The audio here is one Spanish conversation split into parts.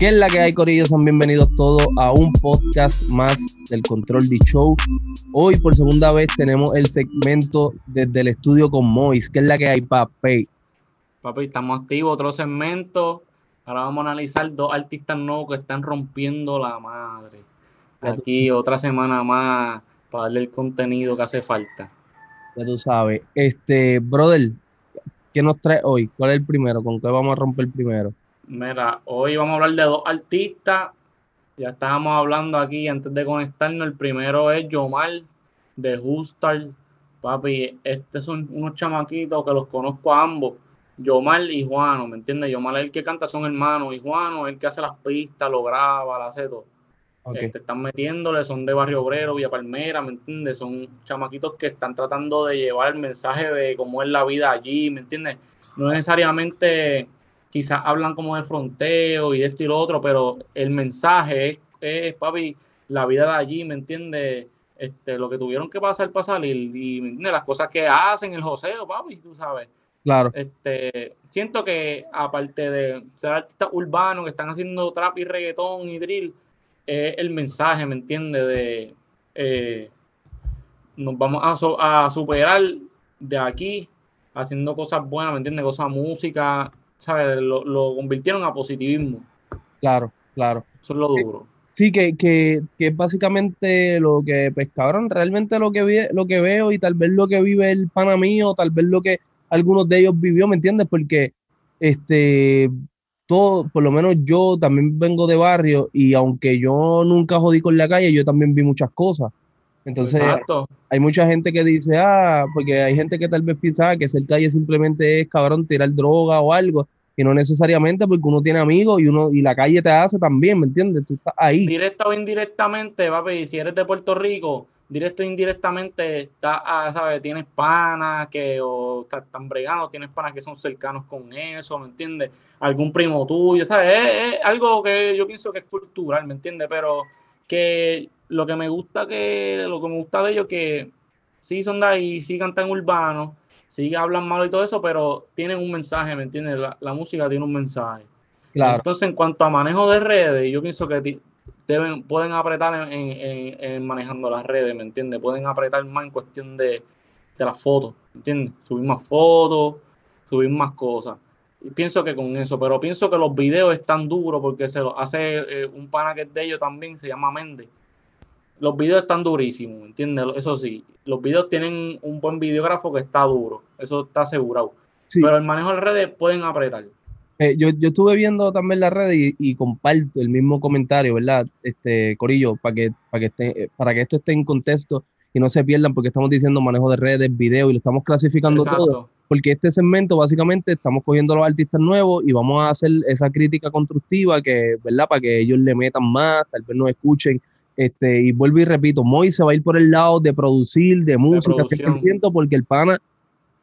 ¿Qué es la que hay, Corillo? Son bienvenidos todos a un podcast más del Control de Show. Hoy, por segunda vez, tenemos el segmento desde el estudio con Mois. ¿Qué es la que hay, papi? Papi, estamos activos, otro segmento. Ahora vamos a analizar dos artistas nuevos que están rompiendo la madre. Aquí otra semana más para darle el contenido que hace falta. Ya tú sabes. Este, brother, ¿qué nos trae hoy? ¿Cuál es el primero? ¿Con qué vamos a romper primero? Mira, hoy vamos a hablar de dos artistas. Ya estábamos hablando aquí antes de conectarnos. El primero es Yomar de Justar. Papi, estos son unos chamaquitos que los conozco a ambos. Yomar y Juano, ¿me entiendes? Yomar es el que canta, son hermanos. Y Juano es el que hace las pistas, lo graba, lo hace todo. Este, están metiéndole, son de Barrio Obrero, Villa Palmera, ¿me entiendes? Son chamaquitos que están tratando de llevar el mensaje de cómo es la vida allí, ¿me entiendes? No necesariamente quizás hablan como de fronteo y de esto y lo otro, pero el mensaje es, papi, la vida de allí, ¿me entiendes? Este, lo que tuvieron que pasar para salir y, y las cosas que hacen, el joseo, papi, tú sabes. Claro. Este, siento que aparte de ser artistas urbanos que están haciendo trap y reggaetón y drill, es el mensaje, ¿me entiendes? De eh, nos vamos a, a superar de aquí haciendo cosas buenas, ¿me entiendes? Cosas música, ¿sabes? Lo, lo, convirtieron a positivismo. Claro, claro. Eso es lo duro. Sí, que, que, que básicamente lo que pescaron, realmente lo que, lo que veo y tal vez lo que vive el pana mío, tal vez lo que algunos de ellos vivió, ¿me entiendes? Porque este, todo, por lo menos yo también vengo de barrio y aunque yo nunca jodí con la calle, yo también vi muchas cosas. Entonces, hay mucha gente que dice, ah, porque hay gente que tal vez piensa que ser calle simplemente es cabrón tirar droga o algo, y no necesariamente porque uno tiene amigos y uno y la calle te hace también, ¿me entiendes? Tú estás ahí. Directo o indirectamente, papi, si eres de Puerto Rico, directo o indirectamente, está, ah, ¿sabes? Tienes panas que o están bregando, tienes panas que son cercanos con eso, ¿me entiendes? Algún primo tuyo, ¿sabes? Es, es algo que yo pienso que es cultural, ¿me entiendes? Pero que lo que me gusta que lo que me gusta de ellos que sí son de ahí, sí cantan urbano, sí hablan malo y todo eso, pero tienen un mensaje, ¿me entiendes? La, música tiene un mensaje. Claro. Entonces, en cuanto a manejo de redes, yo pienso que deben, pueden apretar en, manejando las redes, ¿me entiendes? Pueden apretar más en cuestión de, de las fotos, ¿me entiendes? Subir más fotos, subir más cosas. Y pienso que con eso, pero pienso que los videos están duros porque se lo hace eh, un pana que es de ellos también, se llama Méndez los videos están durísimos, ¿entiendes? Eso sí, los videos tienen un buen videógrafo que está duro, eso está asegurado. Pero el manejo de redes pueden apretar. Eh, yo, yo, estuve viendo también las redes y, comparto el mismo comentario, ¿verdad? Este, Corillo, para que, para, que esté, eh, para que esto esté en contexto y no se pierdan, porque estamos diciendo manejo de redes, video y lo estamos clasificando todo. Porque este segmento, básicamente, estamos cogiendo a los artistas nuevos y vamos a hacer esa crítica constructiva que, ¿verdad? Para que ellos le metan más, tal vez nos escuchen este, y vuelvo y repito, Moy se va a ir por el lado de producir, de música, porque el pana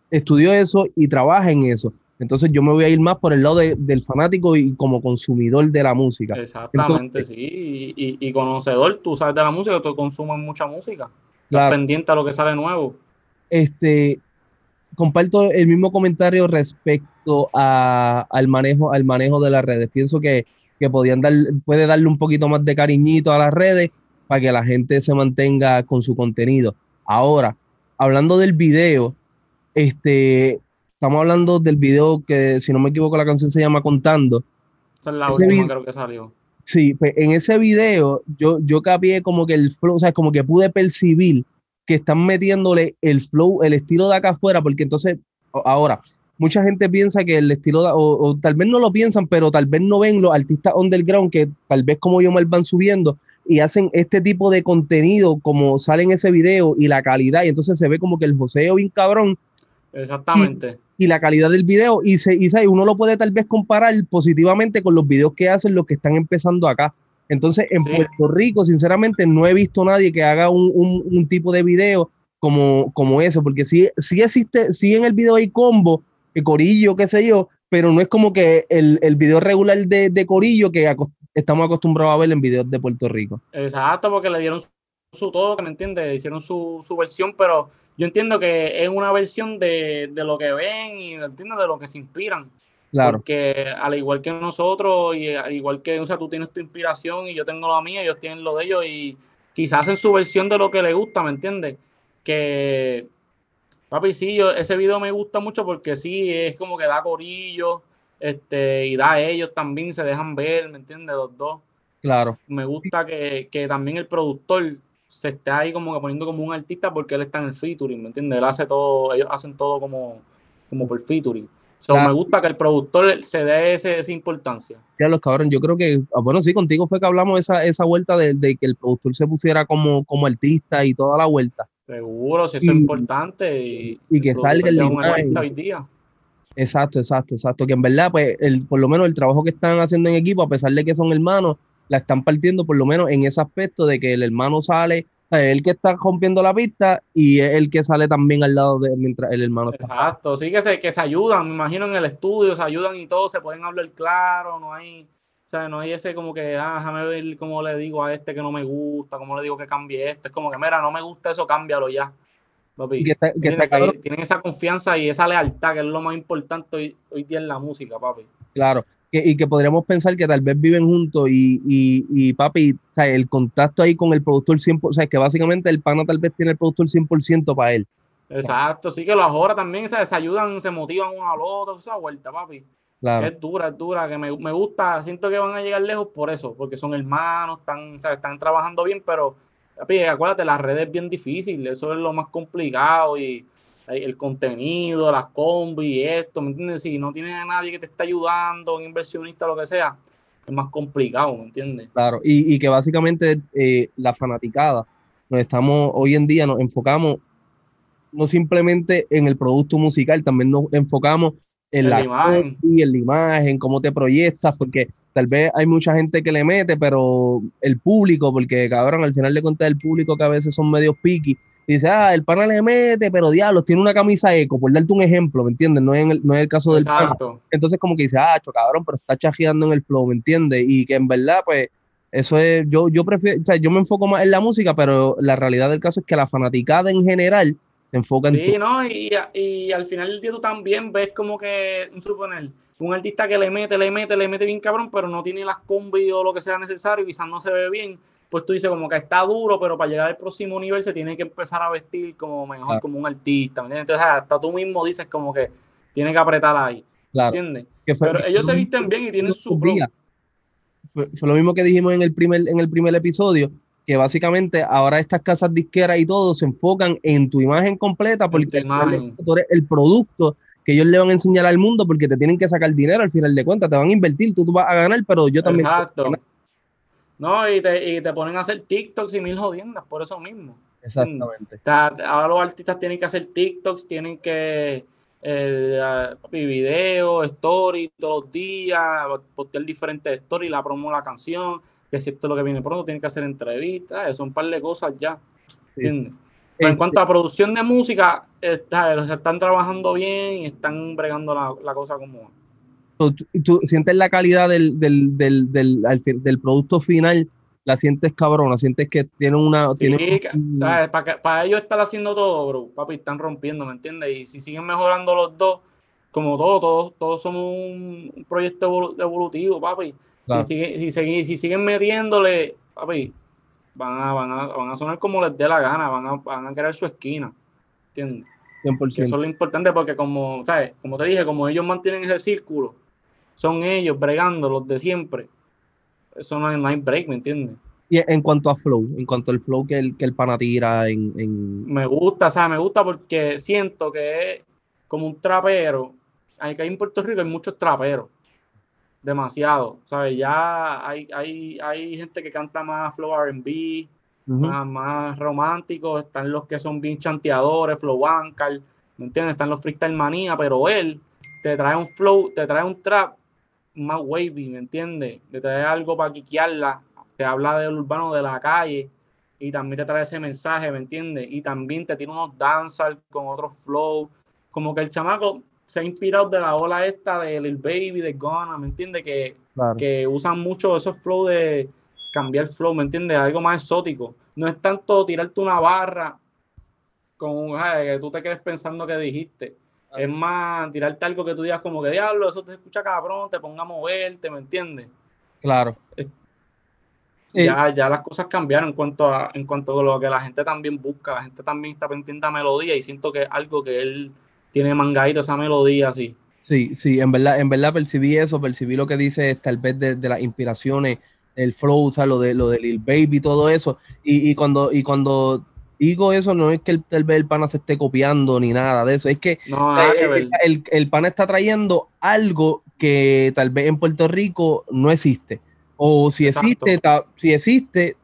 estudió eso y trabaja en eso. Entonces yo me voy a ir más por el lado del fanático y como consumidor de la música. Exactamente, sí. Y, conocedor, tú sabes de la música, tú consumes mucha música. Estás pendiente a lo que sale nuevo. Este, comparto el mismo comentario respecto a, al, manejo, al manejo de las redes. Pienso que, que podían dar, puede darle un poquito más de cariñito a las redes para que la gente se mantenga con su contenido. Ahora, hablando del video, este, estamos hablando del video que, si no me equivoco, la canción se llama Contando. Esa es la última, creo que salió. Sí, pues en ese video yo, yo capié como que el flow, o sea, como que pude percibir que están metiéndole el flow, el estilo de acá afuera, porque entonces, ahora, mucha gente piensa que el estilo, o, tal vez no lo piensan, pero tal vez no ven los artistas underground que tal vez como yo me van subiendo, y hacen este tipo de contenido como sale en ese video y la calidad, y entonces se ve como que el joseo bien cabrón. Exactamente. Y, la calidad del video, y, se, y uno lo puede tal vez comparar positivamente con los videos que hacen los que están empezando acá. Entonces, en Puerto Rico, sinceramente, no he visto nadie que haga un, un, tipo de video como, como ese, porque sí, sí existe, sí en el video hay combo, el corillo, qué sé yo, pero no es como que el, el video regular de, de corillo que estamos acostumbrados a ver en videos de Puerto Rico. Exacto, porque le dieron su, todo, ¿me entiendes? Hicieron su, su, versión, pero yo entiendo que es una versión de, de lo que ven y entiendo de lo que se inspiran. Claro. Porque al igual que nosotros, y al igual que, o sea, tú tienes tu inspiración y yo tengo la mía, ellos tienen lo de ellos y quizás hacen su versión de lo que les gusta, ¿me entiendes? Que, papi, sí, yo, ese video me gusta mucho porque sí, es como que da corillo, este, y da a ellos también, se dejan ver, ¿me entiendes? Los dos. Claro. Me gusta que, que también el productor se esté ahí como que poniendo como un artista porque él está en el featuring, ¿me entiendes? Él hace todo, ellos hacen todo como, como por featuring. So, Me gusta que el productor se dé ese, esa importancia. Ya los cabrones, yo creo que, ah, bueno, sí, contigo fue que hablamos esa, esa vuelta de, de, que el productor se pusiera como, como artista y toda la vuelta. Seguro, si eso es importante. Y, y que salga el artista hoy día. Exacto, exacto, exacto. Que en verdad, pues, el, por lo menos el trabajo que están haciendo en equipo, a pesar de que son hermanos, la están partiendo por lo menos en ese aspecto de que el hermano sale el que está rompiendo la pista y es el que sale también al lado de mientras el hermano está. Exacto, sí que se, que se ayudan, me imagino en el estudio, se ayudan y todo, se pueden hablar claro, no hay, o sea, no hay ese como que, ah, déjame ver cómo le digo a este que no me gusta, cómo le digo que cambie esto, es como que, mira, no me gusta eso, cámbialo ya. Papi. Que está, que tienen esa confianza y esa lealtad, que es lo más importante hoy, hoy día en la música, papi. Claro, y que podríamos pensar que tal vez viven juntos y, y, y papi, o sea, el contacto ahí con el productor 100%, o sea, que básicamente el pana tal vez tiene el productor 100% para él. Exacto, sí que las horas también se, ayudan, se motivan uno al otro, esa vuelta, papi. Claro. Que es dura, es dura, que me, me, gusta, siento que van a llegar lejos por eso, porque son hermanos, están, o sea, están trabajando bien, pero, papi, acuérdate, la red es bien difícil, eso es lo más complicado y el contenido, las combi, esto, ¿me entiendes? Si no tienes a nadie que te está ayudando, un inversionista, lo que sea, es más complicado, ¿me entiendes? Claro, y, y que básicamente eh, la fanaticada, nos estamos, hoy en día nos enfocamos no simplemente en el producto musical, también nos enfocamos en la, imagen y en la imagen, cómo te proyectas, porque tal vez hay mucha gente que le mete, pero el público, porque cabrón, al final de cuentas el público que a veces son medios piqui, y dice, ah, el pana le mete, pero diablos, tiene una camisa eco, por darte un ejemplo, ¿me entiendes? No es, el, no es el caso del pana. Entonces, como que dice, ah, cabrón, pero está chajeando en el flow, ¿me entiendes? Y que en verdad, pues, eso es, yo, yo prefiero, o sea, yo me enfoco más en la música, pero la realidad del caso es que la fanaticada en general se enfoca en. Sí, ¿no? Y, y, al final del día tú también ves como que, suponer, un artista que le mete, le mete, le mete bien cabrón, pero no tiene las combi o lo que sea necesario, quizás no se ve bien pues tú dices como que está duro, pero para llegar al próximo nivel se tiene que empezar a vestir como mejor, como un artista, ¿me entiendes? Entonces hasta tú mismo dices como que tiene que apretar ahí, ¿entiendes? pero ellos se visten bien y tienen su flow. Fue, lo mismo que dijimos en el primer, en el primer episodio, que básicamente ahora estas casas disqueras y todo se enfocan en tu imagen completa porque tú eres el producto que ellos le van a enseñar al mundo porque te tienen que sacar dinero al final de cuentas, te van a invertir, tú, tú vas a ganar, pero yo también... Exacto. No, y te, y te ponen a hacer TikToks y mil jodiendas por eso mismo. Exactamente. ahora los artistas tienen que hacer TikToks, tienen que eh, video, story todos los días, postear diferentes stories, la promo la canción, que si esto es lo que viene pronto, tienen que hacer entrevistas, son un par de cosas ya. ¿Entiendes? Pero en este cuanto a producción de música, está, están trabajando bien y están bregando la, la cosa como tú, sientes la calidad del, del, del, del, producto final, la sientes cabrona, sientes que tiene una... Sí, Para, para ellos estar haciendo todo, bro, papi, están rompiendo, ¿me entiendes? Y si siguen mejorando los dos, como todos, todos, todos somos un proyecto evolutivo, papi. Si, siguen, si, si, siguen metiéndole, papi, van a, van, a, van a sonar como les dé la gana, van a, van a querer su esquina, ¿entiendes? 100%. Eso es lo importante porque como, ¿sabes? Como te dije, como ellos mantienen ese círculo, son ellos bregando los de siempre. Eso no, hay break, ¿me entiendes? Y en cuanto a flow, en cuanto al flow que el, que el pana tira en, Me gusta, o sea, me gusta porque siento que es como un trapero. Hay que en Puerto Rico hay muchos traperos. Demasiado, ¿sabes? Ya hay, hay, hay gente que canta más flow R&B, más, más romántico. Están los que son bien chanteadores, flow ancal, ¿me entiendes? Están los freestyle manía, pero él te trae un flow, te trae un trap más wavy, ¿me entiendes? Te trae algo para quiquearla, te habla del urbano de la calle y también te trae ese mensaje, ¿me entiendes? Y también te tiene unos dancers con otros flow, como que el chamaco se ha inspirado de la ola esta de Lil Baby, de Gona, ¿me entiendes? Que, que usan mucho esos flow de cambiar flow, ¿me entiendes? Algo más exótico. No es tanto tirarte una barra con que tú te quedes pensando que dijiste Ah. Es más tirarte algo que tú digas como que diablo, eso te escucha cabrón, te ponga a moverte, ¿me entiendes? Claro. Ya, ya las cosas cambiaron en cuanto a en cuanto a lo que la gente también busca, la gente también está pendiente a melodía y siento que es algo que él tiene mangadito esa melodía así. Sí, sí, en verdad, en verdad percibí eso, percibí lo que dice tal vez de, de las inspiraciones, el flow, o sea, lo de lo de Lil Baby, todo eso. Y, y cuando, y cuando digo eso, no es que el, tal vez el pana se esté copiando ni nada de eso, es que, el, el, el, pana está trayendo algo que tal vez en Puerto Rico no existe. O si existe, si existe,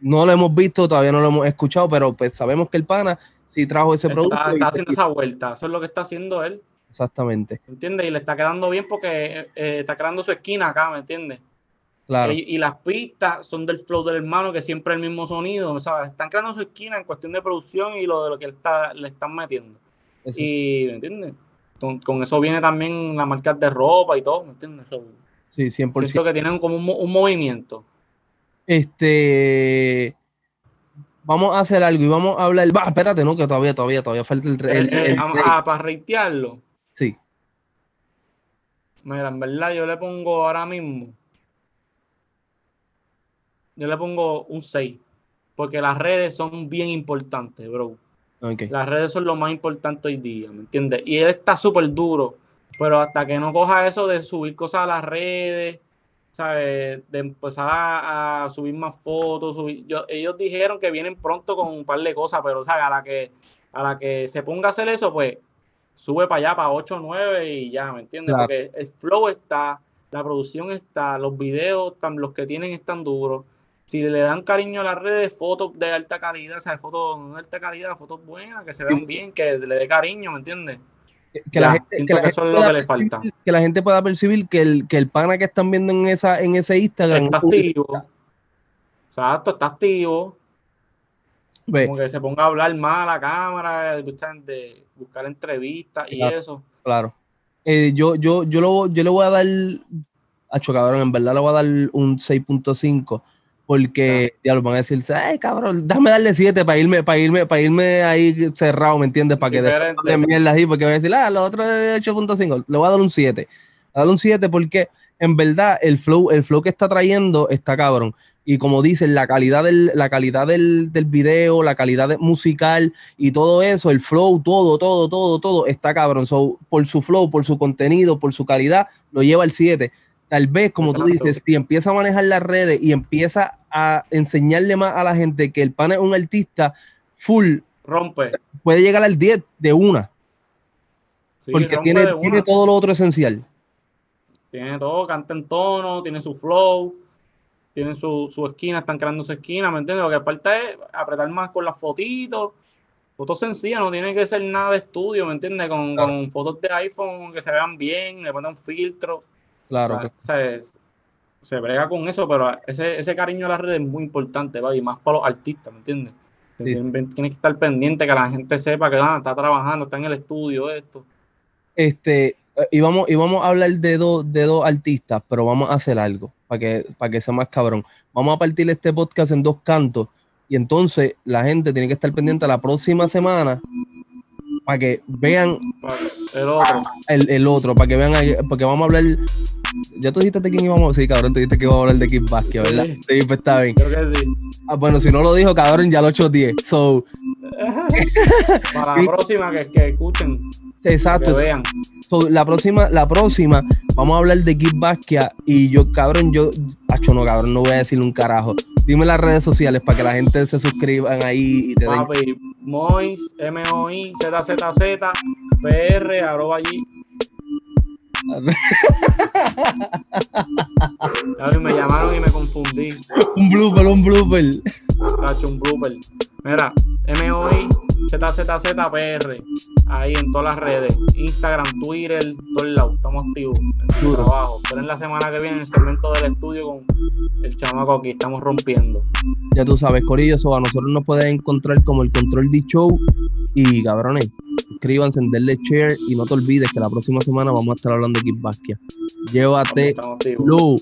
no lo hemos visto, todavía no lo hemos escuchado, pero pues sabemos que el pana sí trajo ese producto. Está haciendo esa vuelta, eso es lo que está haciendo él. Exactamente. ¿Me entiendes? Y le está quedando bien porque eh, está creando su esquina acá, ¿me entiendes? Claro. Y, las pistas son del flow del hermano, que siempre es el mismo sonido. Sea, están creando su esquina en cuestión de producción y lo de lo que él está, le están metiendo. Y, ¿me entiendes? Con, eso viene también la marca de ropa y todo, ¿me entiendes? sí, 100%. Siento que tienen como un, movimiento. Este vamos a hacer algo y vamos a hablar. Va, espérate, no, que todavía, todavía, todavía falta el. el, ah, para reitearlo. Sí. Mira, en verdad yo le pongo ahora mismo yo le pongo un 6. Porque las redes son bien importantes, bro. Las redes son lo más importante hoy día, ¿me entiendes? Y él está súper duro, pero hasta que no coja eso de subir cosas a las redes, ¿sabes? De empezar a, subir más fotos, subir... ellos dijeron que vienen pronto con un par de cosas, pero ¿sabes? A la que, a la que se ponga a hacer eso, pues sube para allá, para 8 o 9 y ya, ¿me entiendes? Porque el flow está, la producción está, los videos, los que tienen están duros si le dan cariño a las redes, fotos de alta calidad, o sea, fotos de alta calidad, fotos buenas, que se vean bien, que le dé cariño, ¿me entiendes? Que, la gente, que, eso es lo que le falta. Que la gente pueda percibir que el, que el pana que están viendo en esa en ese Instagram está activo. Exacto, está activo. Como que se ponga a hablar más a la cámara, de buscar entrevistas y eso. Claro. Eh, yo, yo, yo, lo, yo le voy a dar a Chocabrón, en verdad le voy a dar un 6.5 porque ya lo van a decir, ay cabrón, déjame darle 7 para irme, para irme, para irme ahí cerrado, ¿me entiendes? Para que de mierda ahí, porque voy a decir, ah, lo otro es de 8.5, le voy a dar un 7. Le voy a dar un 7 porque en verdad el flow, el flow que está trayendo está cabrón. Y como dicen, la calidad del, la calidad del, del video, la calidad musical y todo eso, el flow, todo, todo, todo, todo está cabrón. So, por su flow, por su contenido, por su calidad, lo lleva el 7 tal vez, como tú dices, si empieza a manejar las redes y empieza a enseñarle más a la gente que el pan es un artista full, rompe. Puede llegar al 10 de una. porque tiene, tiene todo lo otro esencial. Tiene todo, canta en tono, tiene su flow, tiene su, su esquina, están creando su esquina, ¿me entiendes? Lo que falta es apretar más con las fotitos. Fotos sencillas, no tiene que ser nada de estudio, ¿me entiendes? Con, con fotos de iPhone que se vean bien, le ponen un Claro. se brega con eso, pero ese, ese cariño a las redes es muy importante, ¿va? y más para los artistas, ¿me entiendes? Tiene, que estar pendiente que la gente sepa que ah, está trabajando, está en el estudio, esto. Este, y vamos, y vamos a hablar de dos, de dos artistas, pero vamos a hacer algo para que, para que sea más cabrón. Vamos a partir este podcast en dos cantos y entonces la gente tiene que estar pendiente la próxima semana para que vean el otro. El, otro, para que vean, porque vamos a hablar. Ya tú dijiste de quién íbamos. Sí, cabrón, te dijiste que íbamos a hablar de Kim Basque, ¿verdad? Sí, pues está bien. Creo que sí. Ah, bueno, si no lo dijo, cabrón, ya lo 8-10. So. para la próxima que, que escuchen. Exacto. vean. la próxima, la próxima, vamos a hablar de Kid Basquia y yo, cabrón, yo, acho no, cabrón, no voy a decir un carajo. Dime las redes sociales para que la gente se suscriban ahí y te den. Mois, M-O-I, Z-Z-Z, PR, arroba allí. me llamaron y me confundí. un blooper, un blooper. Cacho, un blooper. Mira, MOI, ZZZPR, ahí en todas las redes, Instagram, Twitter, todos lados, estamos activos en su trabajo. Pero en la semana que viene, el segmento del estudio con el chamaco aquí, estamos rompiendo. Ya tú sabes, Corillo, eso a nosotros nos pueden encontrar como el Control de Show y cabrones, suscríbanse, denle share y no te olvides que la próxima semana vamos a estar hablando de Kid Basquia. Llévate, Blue.